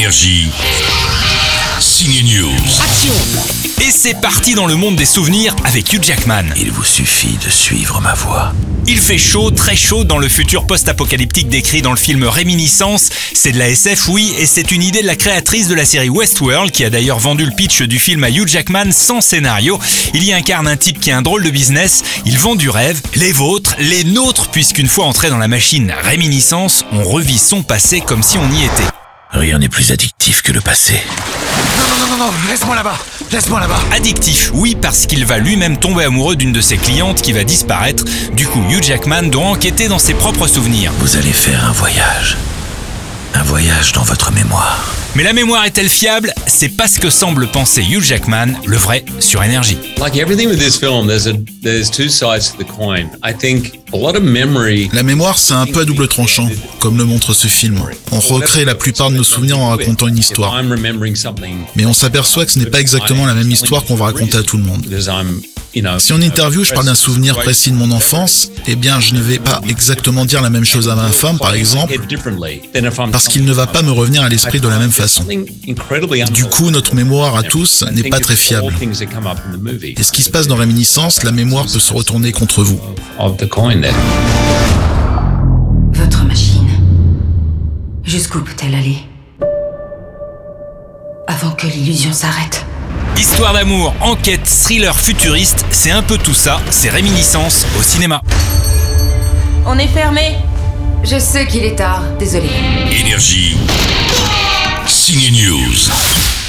Énergie. Signe News. Action Et c'est parti dans le monde des souvenirs avec Hugh Jackman. Il vous suffit de suivre ma voie. Il fait chaud, très chaud dans le futur post-apocalyptique décrit dans le film Réminiscence. C'est de la SF, oui, et c'est une idée de la créatrice de la série Westworld qui a d'ailleurs vendu le pitch du film à Hugh Jackman sans scénario. Il y incarne un type qui a un drôle de business, il vend du rêve, les vôtres, les nôtres, puisqu'une fois entré dans la machine Réminiscence, on revit son passé comme si on y était. Rien n'est plus addictif que le passé. Non, non, non, non, non, laisse-moi là-bas Laisse-moi là-bas Addictif, oui, parce qu'il va lui-même tomber amoureux d'une de ses clientes qui va disparaître. Du coup, Hugh Jackman doit enquêter dans ses propres souvenirs. Vous allez faire un voyage. Voyage dans votre mémoire. Mais la mémoire est-elle fiable? C'est pas ce que semble penser Hugh Jackman, le vrai sur énergie. like everything with this film, there's a there's two sides to the coin. I think a lot of memory. La mémoire, c'est un peu à double tranchant, comme le montre ce film. On recrée la plupart de nos souvenirs en racontant une histoire. Mais on s'aperçoit que ce n'est pas exactement la même histoire qu'on va raconter à tout le monde. Si en interview je parle d'un souvenir précis de mon enfance, eh bien je ne vais pas exactement dire la même chose à ma femme, par exemple, parce qu'il ne va pas me revenir à l'esprit de la même façon. Du coup, notre mémoire à tous n'est pas très fiable. Et ce qui se passe dans Réminiscence, la mémoire peut se retourner contre vous. Votre machine. Jusqu'où peut-elle aller? Avant que l'illusion s'arrête. Histoire d'amour, enquête, thriller futuriste, c'est un peu tout ça, c'est Réminiscence au cinéma. On est fermé. Je sais qu'il est tard, désolé. Énergie. Signe News.